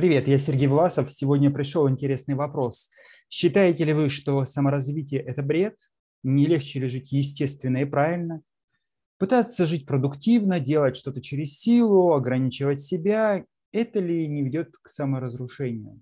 Привет, я Сергей Власов. Сегодня пришел интересный вопрос. Считаете ли вы, что саморазвитие – это бред? Не легче ли жить естественно и правильно? Пытаться жить продуктивно, делать что-то через силу, ограничивать себя – это ли не ведет к саморазрушению?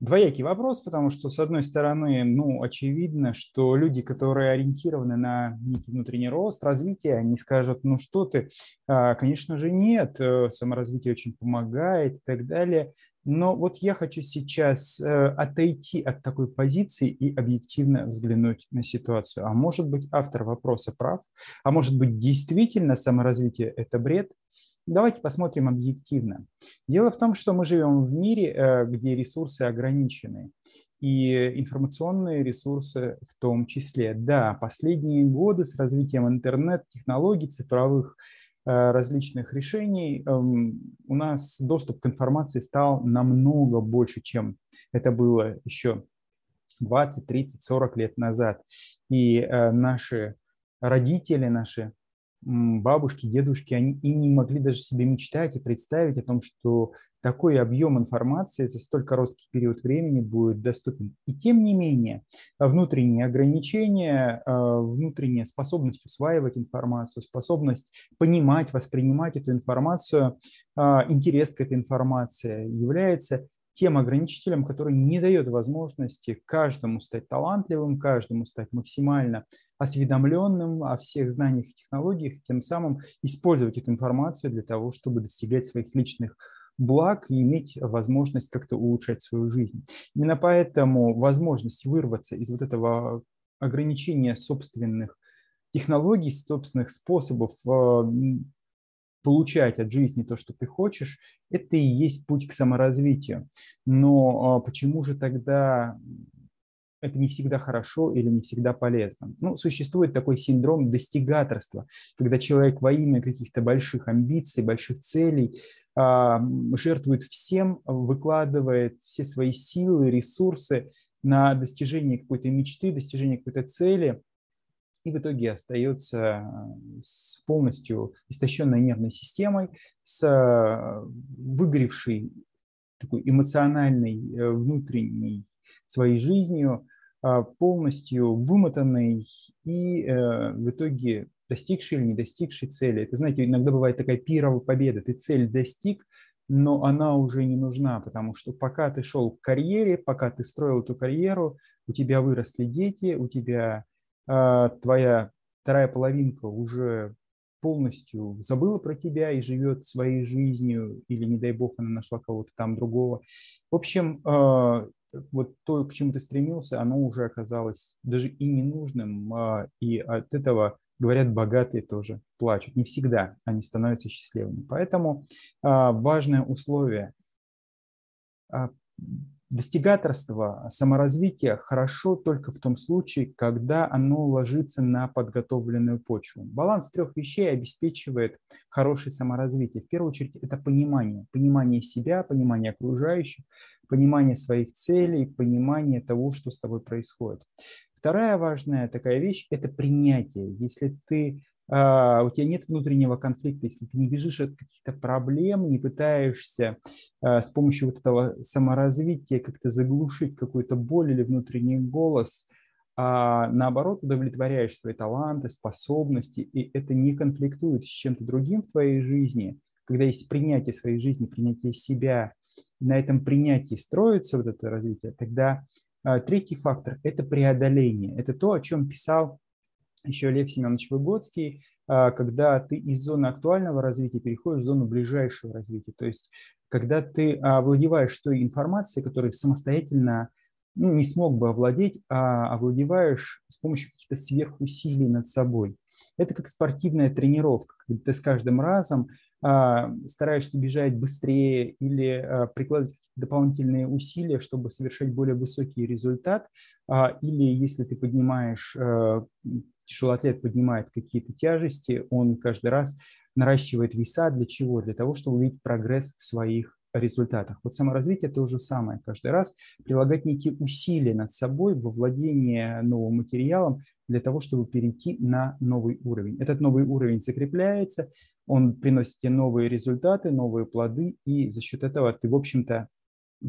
Двоякий вопрос, потому что, с одной стороны, ну, очевидно, что люди, которые ориентированы на некий внутренний рост, развитие, они скажут, ну что ты, а, конечно же нет, э, саморазвитие очень помогает и так далее. Но вот я хочу сейчас э, отойти от такой позиции и объективно взглянуть на ситуацию. А может быть, автор вопроса прав, а может быть, действительно саморазвитие – это бред, Давайте посмотрим объективно. Дело в том, что мы живем в мире, э, где ресурсы ограничены. И информационные ресурсы в том числе. Да, последние годы с развитием интернет-технологий, цифровых э, различных решений эм, у нас доступ к информации стал намного больше, чем это было еще 20, 30, 40 лет назад. И э, наши родители, наши бабушки, дедушки, они и не могли даже себе мечтать и представить о том, что такой объем информации за столь короткий период времени будет доступен. И тем не менее, внутренние ограничения, а, внутренняя способность усваивать информацию, способность понимать, воспринимать эту информацию, а, интерес к этой информации является тем ограничителем, который не дает возможности каждому стать талантливым, каждому стать максимально осведомленным о всех знаниях и технологиях, тем самым использовать эту информацию для того, чтобы достигать своих личных благ и иметь возможность как-то улучшать свою жизнь. Именно поэтому возможность вырваться из вот этого ограничения собственных технологий, собственных способов э, получать от жизни то, что ты хочешь, это и есть путь к саморазвитию. Но а, почему же тогда это не всегда хорошо или не всегда полезно. Ну, существует такой синдром достигаторства, когда человек во имя каких-то больших амбиций, больших целей а, жертвует всем, выкладывает все свои силы, ресурсы на достижение какой-то мечты, достижение какой-то цели, и в итоге остается э, с полностью истощенной нервной системой, с э, выгоревшей такой эмоциональной э, внутренней своей жизнью, полностью вымотанной и в итоге достигшей или не достигшей цели. Это, знаете, иногда бывает такая пировая победа. Ты цель достиг, но она уже не нужна, потому что пока ты шел к карьере, пока ты строил эту карьеру, у тебя выросли дети, у тебя а, твоя вторая половинка уже полностью забыла про тебя и живет своей жизнью, или, не дай бог, она нашла кого-то там другого. В общем, а, вот то, к чему ты стремился, оно уже оказалось даже и ненужным, а, и от этого, говорят, богатые тоже плачут. Не всегда они становятся счастливыми. Поэтому важное условие Достигаторство саморазвития хорошо только в том случае, когда оно ложится на подготовленную почву. Баланс трех вещей обеспечивает хорошее саморазвитие. В первую очередь это понимание. Понимание себя, понимание окружающих, понимание своих целей, понимание того, что с тобой происходит. Вторая важная такая вещь – это принятие. Если ты у тебя нет внутреннего конфликта, если ты не бежишь от каких-то проблем, не пытаешься а, с помощью вот этого саморазвития как-то заглушить какую-то боль или внутренний голос, а наоборот удовлетворяешь свои таланты, способности, и это не конфликтует с чем-то другим в твоей жизни, когда есть принятие своей жизни, принятие себя, на этом принятии строится вот это развитие, тогда а, третий фактор – это преодоление. Это то, о чем писал еще Лев Семенович Выгодский, а, когда ты из зоны актуального развития переходишь в зону ближайшего развития. То есть, когда ты овладеваешь той информацией, которую самостоятельно ну, не смог бы овладеть, а овладеваешь с помощью каких-то сверхусилий над собой. Это как спортивная тренировка, когда ты с каждым разом а, стараешься бежать быстрее или а, прикладывать дополнительные усилия, чтобы совершать более высокий результат, а, или если ты поднимаешь, тяжелоатлет поднимает какие-то тяжести, он каждый раз наращивает веса для чего? Для того, чтобы увидеть прогресс в своих результатах. Вот саморазвитие то же самое. Каждый раз прилагать некие усилия над собой во владение новым материалом для того, чтобы перейти на новый уровень. Этот новый уровень закрепляется, он приносит тебе новые результаты, новые плоды, и за счет этого ты, в общем-то,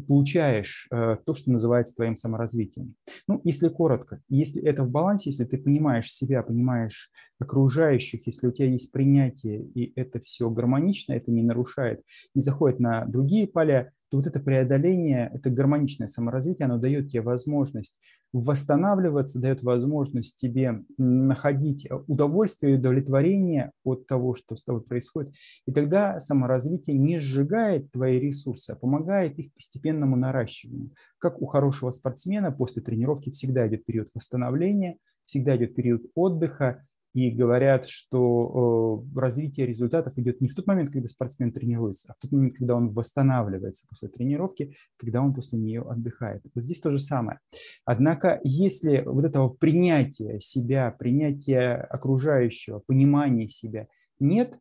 получаешь э, то, что называется твоим саморазвитием. Ну, если коротко, если это в балансе, если ты понимаешь себя, понимаешь окружающих, если у тебя есть принятие, и это все гармонично, это не нарушает, не заходит на другие поля, то вот это преодоление, это гармоничное саморазвитие, оно дает тебе возможность восстанавливаться, дает возможность тебе находить удовольствие и удовлетворение от того, что с тобой происходит. И тогда саморазвитие не сжигает твои ресурсы, а помогает их постепенному наращиванию. Как у хорошего спортсмена после тренировки всегда идет период восстановления, всегда идет период отдыха, и говорят, что э, развитие результатов идет не в тот момент, когда спортсмен тренируется, а в тот момент, когда он восстанавливается после тренировки, когда он после нее отдыхает. Вот здесь то же самое. Однако, если вот этого принятия себя, принятия окружающего, понимания себя нет,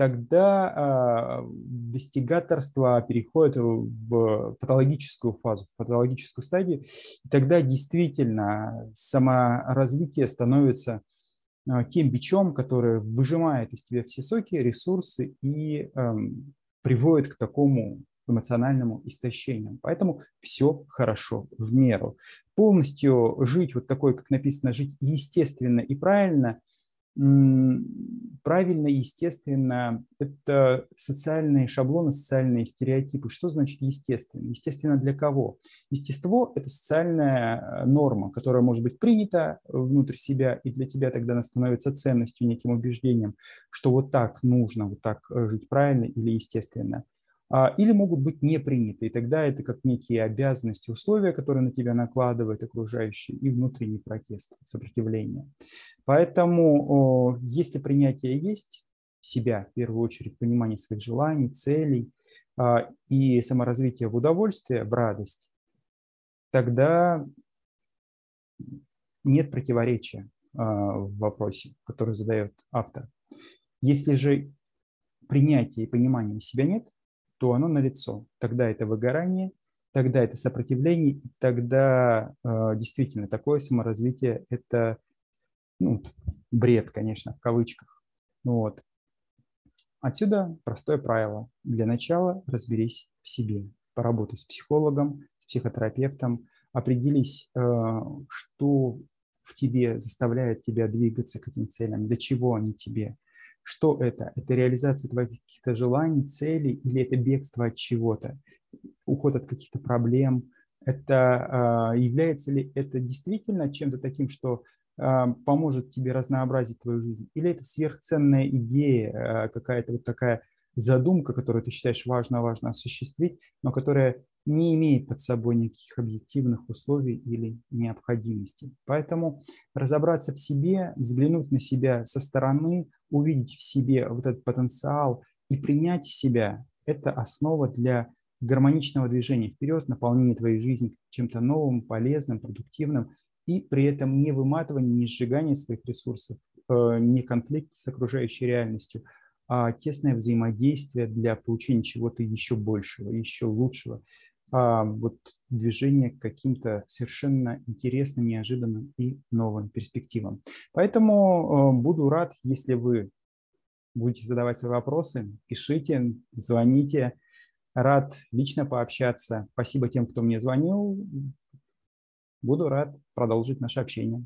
тогда э, достигаторство переходит в патологическую фазу, в патологическую стадию, и тогда действительно саморазвитие становится тем бичом, который выжимает из тебя все соки, ресурсы и эм, приводит к такому эмоциональному истощению. Поэтому все хорошо в меру. Полностью жить вот такой, как написано, жить естественно и правильно – правильно естественно – это социальные шаблоны, социальные стереотипы. Что значит естественно? Естественно для кого? Естество – это социальная э, норма, которая может быть принята внутрь себя, и для тебя тогда она становится ценностью, неким убеждением, что вот так нужно, вот так э, жить правильно или естественно – или могут быть не приняты. И тогда это как некие обязанности, условия, которые на тебя накладывают окружающие, и внутренний протест, сопротивление. Поэтому, если принятие есть себя, в первую очередь, понимание своих желаний, целей а, и саморазвитие в удовольствие, в радость, тогда нет противоречия а, в вопросе, который задает автор. Если же принятия и понимания себя нет, то оно налицо. Тогда это выгорание, тогда это сопротивление, и тогда э, действительно такое саморазвитие – это ну, бред, конечно, в кавычках. Вот. Отсюда простое правило. Для начала разберись в себе. Поработай с психологом, с психотерапевтом, определись, э, что в тебе заставляет тебя двигаться к этим целям, для чего они тебе – что это? Это реализация твоих каких-то желаний, целей или это бегство от чего-то, уход от каких-то проблем? Это э, является ли это действительно чем-то таким, что э, поможет тебе разнообразить твою жизнь? Или это сверхценная идея, э, какая-то вот такая задумка, которую ты считаешь важно-важно осуществить, но которая не имеет под собой никаких объективных условий или необходимостей. Поэтому разобраться в себе, взглянуть на себя со стороны, увидеть в себе вот этот потенциал и принять себя – это основа для гармоничного движения вперед, наполнения твоей жизни чем-то новым, полезным, продуктивным, и при этом не выматывание, не сжигание своих ресурсов, э, не конфликт с окружающей реальностью, а тесное взаимодействие для получения чего-то еще большего, еще лучшего, а вот движение к каким-то совершенно интересным, неожиданным и новым перспективам. Поэтому э, буду рад, если вы будете задавать свои вопросы, пишите, звоните. Рад лично пообщаться. Спасибо тем, кто мне звонил. Буду рад продолжить наше общение.